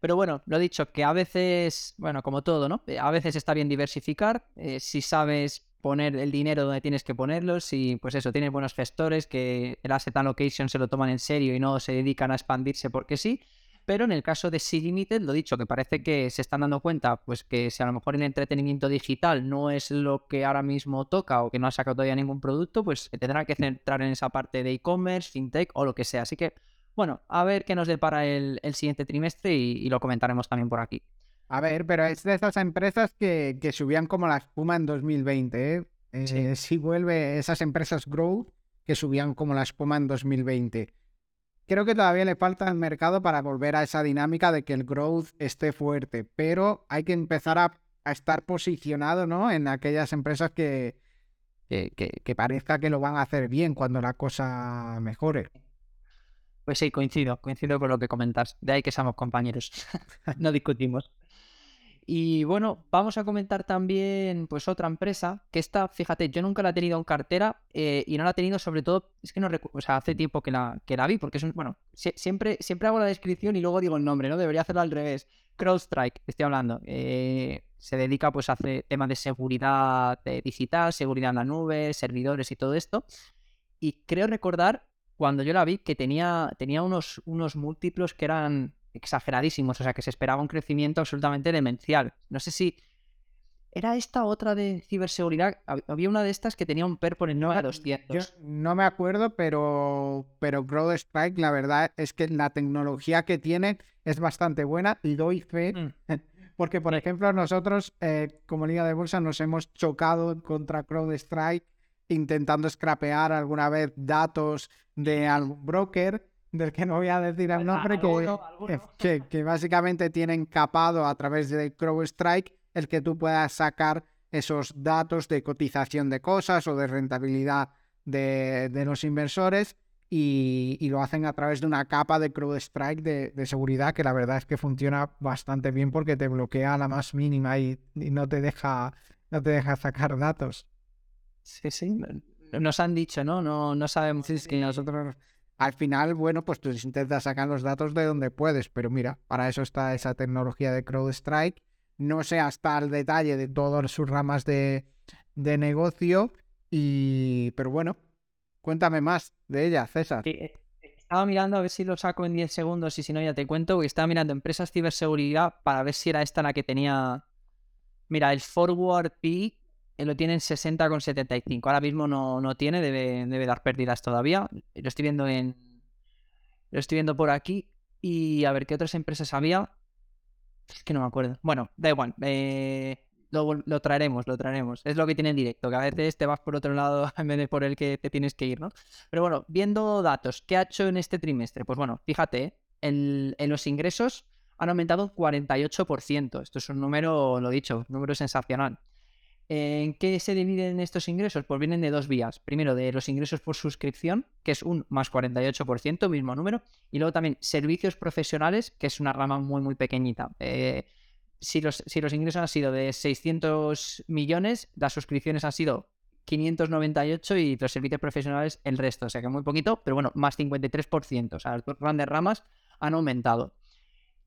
Pero bueno, lo dicho, que a veces, bueno, como todo, ¿no? A veces está bien diversificar, eh, si sabes poner el dinero donde tienes que ponerlo, si pues eso, tienes buenos gestores que el asset allocation se lo toman en serio y no se dedican a expandirse porque sí, pero en el caso de Sea Limited, lo dicho, que parece que se están dando cuenta, pues que si a lo mejor el entretenimiento digital no es lo que ahora mismo toca o que no ha sacado todavía ningún producto, pues tendrá que centrar en esa parte de e-commerce, fintech o lo que sea. Así que, bueno, a ver qué nos depara el, el siguiente trimestre y, lo comentaremos también por aquí. A ver, pero es de esas empresas que, que subían como la espuma en 2020, ¿eh? eh si vuelve esas empresas growth que subían como la espuma en 2020 creo que todavía le falta al mercado para volver a esa dinámica de que el growth esté fuerte, pero hay que empezar a, estar posicionado ¿no? en aquellas empresas que, que, parezca que lo van a hacer bien cuando la cosa mejore. Pues sí, coincido, coincido con lo que comentas. De ahí que somos compañeros. [laughs] no discutimos. Y bueno, vamos a comentar también pues otra empresa que está, fíjate, yo nunca la he tenido en cartera eh, y no la he tenido sobre todo, es que no recuerdo, o sea, hace tiempo que la, que la vi porque es un, bueno, siempre, siempre hago la descripción y luego digo el nombre, ¿no? Debería hacerlo al revés. CrowdStrike, estoy hablando. Eh, se dedica pues a hacer temas de seguridad digital, seguridad en la nube, servidores y todo esto. Y creo recordar cuando yo la vi que tenía, tenía unos, unos múltiplos que eran exageradísimos, o sea que se esperaba un crecimiento absolutamente demencial. No sé si era esta otra de ciberseguridad. Había una de estas que tenía un PER por el 9 a 200. no me acuerdo, pero, pero Strike, la verdad es que la tecnología que tiene es bastante buena y doy fe. Mm. [laughs] Porque, por ejemplo, nosotros, eh, como Liga de Bolsa, nos hemos chocado contra CrowdStrike intentando scrapear alguna vez datos de algún broker del que no voy a decir el nombre, que, [laughs] que, que básicamente tienen capado a través de CrowdStrike el que tú puedas sacar esos datos de cotización de cosas o de rentabilidad de, de los inversores y, y lo hacen a través de una capa de CrowdStrike de, de seguridad que la verdad es que funciona bastante bien porque te bloquea a la más mínima y, y no te deja no te deja sacar datos. Sí, sí. no- Nos han dicho, ¿no? No, no sabemos. Es que nosotros al final, bueno, pues tú intentas sacar los datos de donde puedes, pero mira, para eso está esa tecnología de CrowdStrike. No sé hasta el detalle de todas sus ramas de, de negocio, y pero bueno, cuéntame más de ella, César. Sí, eh, Estaba mirando a ver si lo saco en 10 segundos y si no ya te cuento, porque estaba mirando empresas ciberseguridad para ver si era esta la que tenía... Mira, el Forward P lo tiene en 60,75. Ahora mismo no, no tiene, debe, debe dar pérdidas todavía. Lo estoy viendo en... Lo estoy viendo por aquí. Y a ver qué otras empresas había. Es que no me acuerdo. Bueno, da igual. eh, lo, lo traeremos, lo traeremos. Es lo que tiene en directo, que a veces te vas por otro lado [laughs] en vez de por el que te tienes que ir, ¿no? Pero bueno, viendo datos, ¿qué ha hecho en este trimestre? Pues bueno, fíjate, ¿eh? en, en los ingresos han aumentado un 48%. Esto es un número, lo dicho, un número sensacional. ¿En qué se dividen estos ingresos? Pues vienen de dos vías. Primero, de los ingresos por suscripción, que es un más 48%, mismo número. Y luego también servicios profesionales, que es una rama muy, muy pequeñita. Eh, si, los, si los ingresos han sido de 600 millones, las suscripciones han sido 598 y los servicios profesionales el resto. O sea que muy poquito, pero bueno, más 53%. O sea, las grandes ramas han aumentado.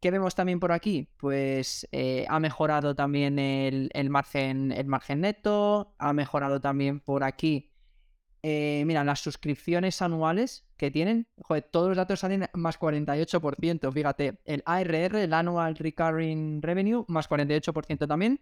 ¿Qué vemos también por aquí? Pues eh, ha mejorado también el, margen, el margen neto, ha mejorado también por aquí. eh, mira, las suscripciones anuales que tienen, joder, todos los datos salen más 48%. Fíjate, el ARR, el Annual Recurring Revenue, más 48% también.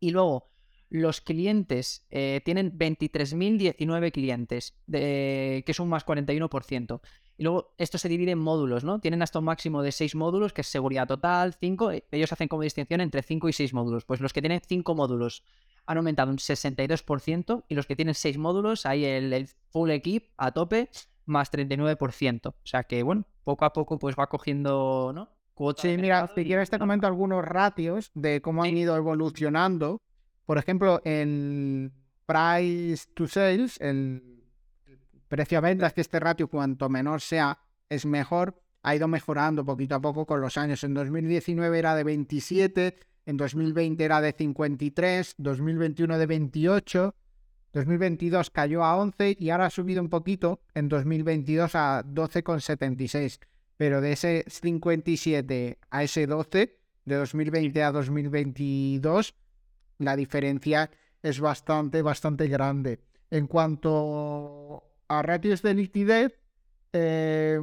Y luego, los clientes eh, tienen 23.019 clientes, de- que es un más 41%. Y luego esto se divide en módulos, ¿no? Tienen hasta un máximo de 6 módulos, que es seguridad total, 5. Ellos hacen como distinción entre 5 y 6 módulos. Pues los que tienen 5 módulos han aumentado un 62% y los que tienen 6 módulos, ahí el, el full equip a tope, más 39%. O sea que, bueno, poco a poco pues va cogiendo, ¿no? Cuota Sí, mira, si quieres te comento algunos ratios de cómo han ido evolucionando. Por ejemplo, el price to sales, el precio a ventas, que este ratio cuanto menor sea es mejor, ha ido mejorando poquito a poco con los años. En 2019 era de 27, en 2020 era de 53, 2021 de 28, 2022 cayó a 11 y ahora ha subido un poquito en 2022 a 12,76 pero de ese 57 a ese 12, de 2020 a 2022, la diferencia es bastante, bastante grande. En cuanto a ratios de liquidez, eh,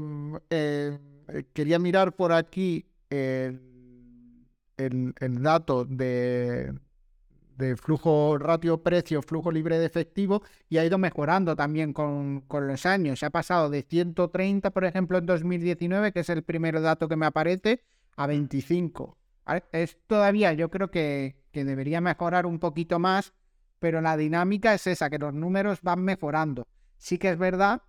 eh, quería mirar por aquí el, el- el dato de, de flujo ratio precio, flujo libre de efectivo, y ha ido mejorando también con, con los años. Se ha pasado de 130, por ejemplo, en 2019, que es el primer dato que me aparece, a 25. Es todavía, yo creo que, que debería mejorar un poquito más, pero la dinámica es esa, que los números van mejorando. Sí que es verdad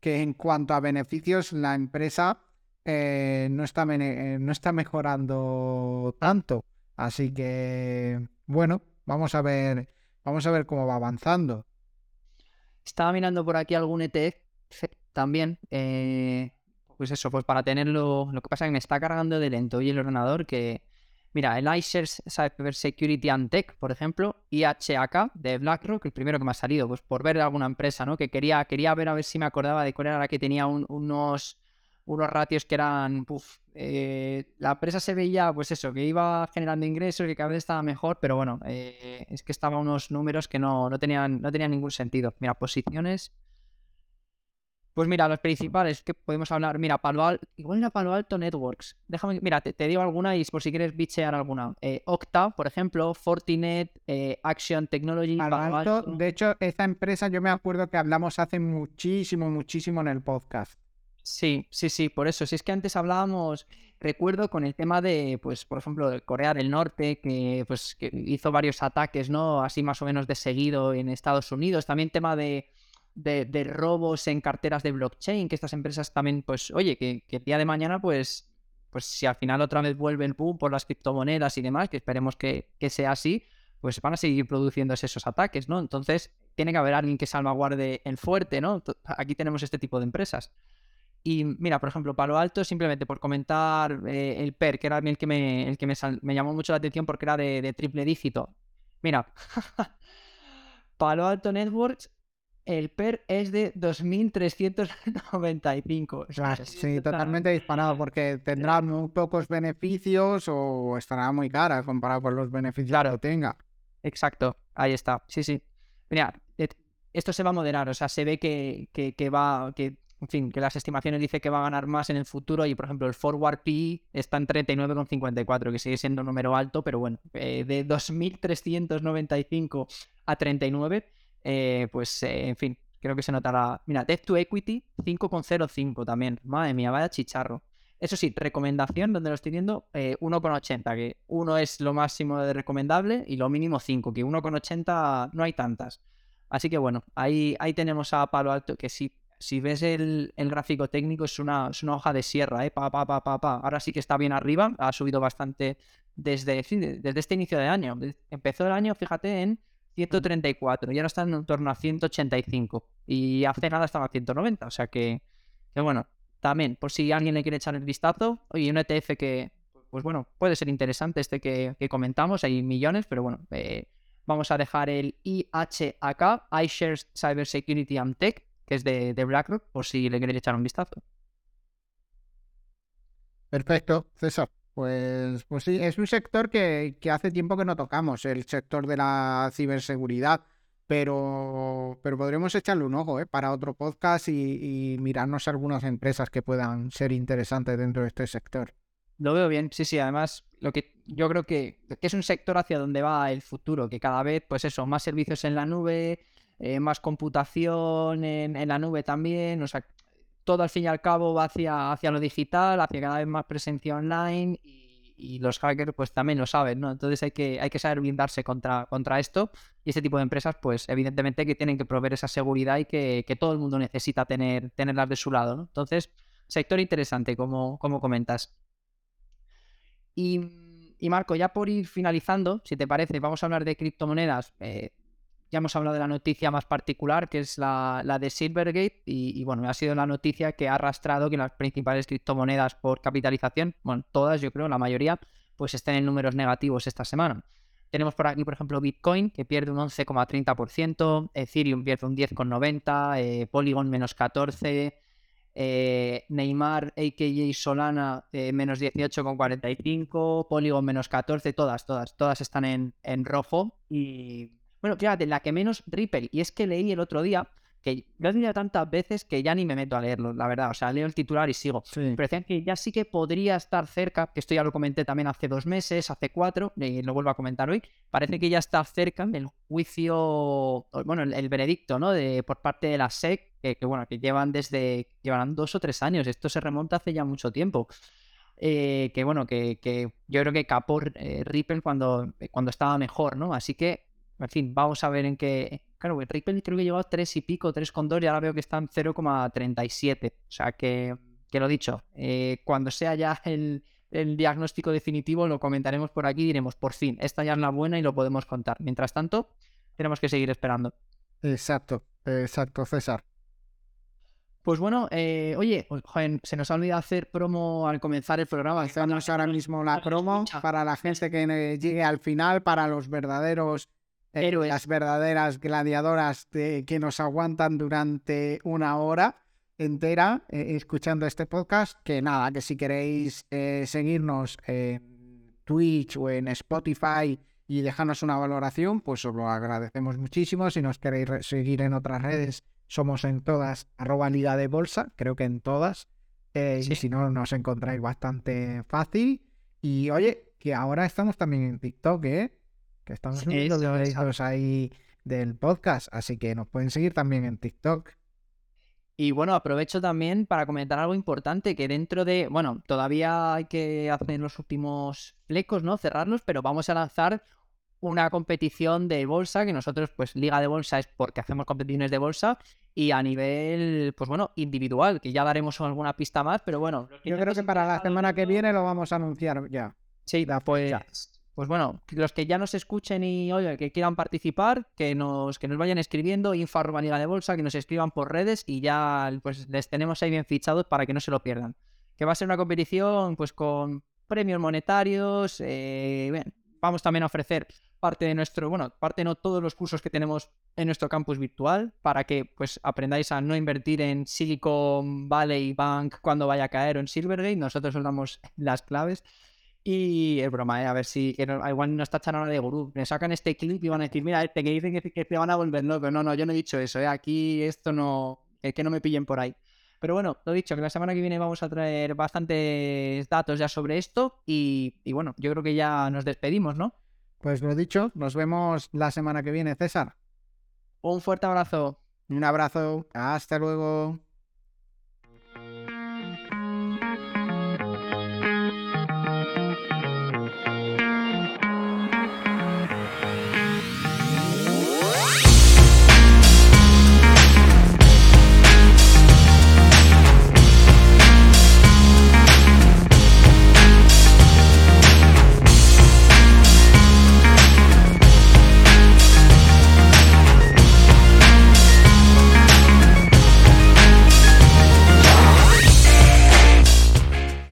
que en cuanto a beneficios, la empresa eh, no, está eh, no está mejorando tanto. Así que, bueno, vamos a ver, vamos a ver cómo va avanzando. Estaba mirando por aquí algún ETF también. eh, pues eso, pues para tenerlo. Lo que pasa es que me está cargando de lento y el ordenador que. Mira, el iShares Cyber Security and Tech, por ejemplo, IHAK de BlackRock, el primero que me ha salido, pues por ver alguna empresa, ¿no? Que quería, quería ver a ver si me acordaba de cuál era la que tenía un- unos, unos ratios que eran. puf, eh, la empresa se veía, pues eso, que iba generando ingresos, que cada vez estaba mejor, pero bueno, eh, es que estaban unos números que no, no, tenían, no tenían ningún sentido. Mira, posiciones. Pues mira, los principales que podemos hablar. Mira, Palo Alto. Igual era Palo Alto Networks. Déjame. Mira, te, te digo alguna y por si quieres bichear alguna. Eh, Octa, por ejemplo, Fortinet, eh, Action Technology. Palo Palo Alto, Alto. de hecho, esta empresa yo me acuerdo que hablamos hace muchísimo, muchísimo en el podcast. Sí, sí, sí, por eso. Si es que antes hablábamos, recuerdo con el tema de, pues, por ejemplo, de Corea del Norte, que pues que hizo varios ataques, ¿no? Así más o menos de seguido en Estados Unidos. También tema de, de, robos en carteras de blockchain, que estas empresas también, pues, oye, que, que el día de mañana, pues, pues si al final otra vez vuelve el boom por las criptomonedas y demás, que esperemos que, que sea así, pues van a seguir produciéndose esos ataques, ¿no? Entonces, tiene que haber alguien que salvaguarde el fuerte, ¿no? Aquí tenemos este tipo de empresas. Y mira, por ejemplo, Palo Alto, simplemente por comentar eh, el PER, que era el que, me, el que me, me llamó mucho la atención porque era de, de triple dígito. Mira, [laughs] Palo Alto Networks, el PER es de 2.395. O sea, sí, totalmente disparado porque tendrá muy pocos beneficios o estará muy cara comparado con los beneficios Claro. que tenga. Exacto, ahí está. Sí, sí. Mira, et- esto se va a moderar, o sea, se ve que, que, que va, que, en fin, que las estimaciones dicen que va a ganar más en el futuro y, por ejemplo, el forward PE está en 39,54, que sigue siendo un número alto, pero bueno, eh, de 2.395 a 39, eh, pues, eh, en fin, creo que se notará. Mira, Debt to Equity 5,05 también. Madre mía, vaya chicharro. Eso sí, recomendación donde lo estoy viendo, eh, 1,80, que 1 es lo máximo de recomendable y lo mínimo 5, que 1,80 no hay tantas. Así que bueno, ahí, ahí tenemos a Palo Alto, que si, si ves el, el gráfico técnico es una, es una hoja de sierra, ¿eh? Pa, pa, pa, pa, pa. Ahora sí que está bien arriba, ha subido bastante desde, desde este inicio de año. Empezó el año, fíjate, en 134 y ahora está en torno a 185 y hace nada estaba a 190, o sea que, bueno, también, por si alguien le quiere echar el vistazo, oye, un ETF que, pues bueno, puede ser interesante este que, comentamos, hay millones, pero bueno, eh, vamos a dejar el IHAK, iShares Cybersecurity and Tech, que es de, de BlackRock, por si le queréis echar un vistazo. Perfecto, César. Pues, pues sí, es un sector que, que hace tiempo que no tocamos, el sector de la ciberseguridad, pero, pero podremos echarle un ojo ¿eh? para otro podcast y, y mirarnos algunas empresas que puedan ser interesantes dentro de este sector. Lo veo bien, sí, sí, además, lo que yo creo que, que es un sector hacia donde va el futuro, que cada vez, pues eso, más servicios en la nube, eh, más computación en, en la nube también, o sea, todo al fin y al cabo va hacia, hacia lo digital, hacia cada vez más presencia online y, los hackers pues también lo saben, ¿no? Entonces hay que, hay que saber blindarse contra, contra esto y este tipo de empresas pues evidentemente que tienen que proveer esa seguridad y que, que todo el mundo necesita tener, tenerlas de su lado, ¿no? Entonces, sector interesante, como, como comentas. Y, y Marco, ya por ir finalizando, si te parece, vamos a hablar de criptomonedas. Eh, ya hemos hablado de la noticia más particular, que es la, de Silvergate, y, bueno, ha sido la noticia que ha arrastrado que las principales criptomonedas por capitalización, bueno, todas yo creo, la mayoría, pues estén en números negativos esta semana. Tenemos por aquí, por ejemplo, Bitcoin, que pierde un 11,30%, Ethereum pierde un 10,90%, eh, Polygon menos 14%, eh, Neymar, AKJ Solana, eh, menos 18,45, Polygon menos 14, todas, todas, todas están en rojo. Y bueno, fíjate, la que menos Ripple. Y es que leí el otro día, que lo he leído tantas veces que ya ni me meto a leerlo, la verdad. O sea, leo el titular y sigo. Sí. Pero decían que ya sí que podría estar cerca, que esto ya lo comenté también hace dos meses, hace cuatro, y lo vuelvo a comentar hoy. Parece que ya está cerca el juicio, bueno, el, el veredicto, ¿no? De, por parte de la SEC, que, que, bueno, que llevan desde, llevarán dos o tres años. Esto se remonta hace ya mucho tiempo. Eh, que bueno, que, que, yo creo que capó eh, Ripple cuando, cuando estaba mejor, ¿no? Así que, en fin, vamos a ver en qué. Claro, Ripple creo que llegó a 3 y pico, 3,2 y ahora veo que están 0,37. O sea que, que lo dicho, eh, cuando sea ya el, el, diagnóstico definitivo lo comentaremos por aquí y diremos, por fin, esta ya es la buena y lo podemos contar. Mientras tanto, tenemos que seguir esperando. Exacto, exacto, César. Pues bueno, eh, oye, joder, se nos ha olvidado hacer promo al comenzar el programa. Hacemos ahora mismo la promo para la gente que llegue al final, para los verdaderos héroes, las verdaderas gladiadoras de, que nos aguantan durante una hora entera eh, escuchando este podcast. Que nada, que si queréis eh, seguirnos en Twitch o en Spotify y dejarnos una valoración, pues os lo agradecemos muchísimo. Si nos queréis seguir en otras redes, somos en todas, arroba Liga de Bolsa, creo que en todas. Eh, sí. Y si no, nos encontráis bastante fácil. Y oye, que ahora estamos también en TikTok, ¿eh? Que estamos subiendo sí, videos ahí del podcast, así que nos pueden seguir también en TikTok. Y bueno, aprovecho también para comentar algo importante, que dentro de, bueno, todavía hay que hacer los últimos flecos, ¿no? Cerrarlos, pero vamos a lanzar una competición de bolsa, que nosotros, pues, Liga de Bolsa es porque hacemos competiciones de bolsa, y a nivel, pues bueno, individual, que ya daremos alguna pista más, pero bueno. Yo creo que para la semana que viene lo vamos a anunciar ya. Sí, pues, pues bueno, los que ya nos escuchen y oye, que quieran participar, que nos, que nos vayan escribiendo, info de Bolsa, que nos escriban por redes y ya pues les tenemos ahí bien fichados para que no se lo pierdan. Que va a ser una competición pues con premios monetarios, eh, vamos también a ofrecer parte de nuestro, bueno, parte no todos los cursos que tenemos en nuestro campus virtual para que pues aprendáis a no invertir en Silicon Valley Bank cuando vaya a caer o en Silvergate. Nosotros os damos las claves. Y es broma, ¿eh? a ver si que no, igual nos tachan ahora de gurú. Me sacan este clip y van a decir, mira, este que dicen que, te van a volver loco. No, no, yo no he dicho eso, ¿eh? aquí esto no, es que no me pillen por ahí. Pero bueno, lo dicho, que la semana que viene vamos a traer bastantes datos ya sobre esto y, y bueno, yo creo que ya nos despedimos, ¿no? Pues lo dicho, nos vemos la semana que viene, César. Un fuerte abrazo. Un abrazo. Hasta luego.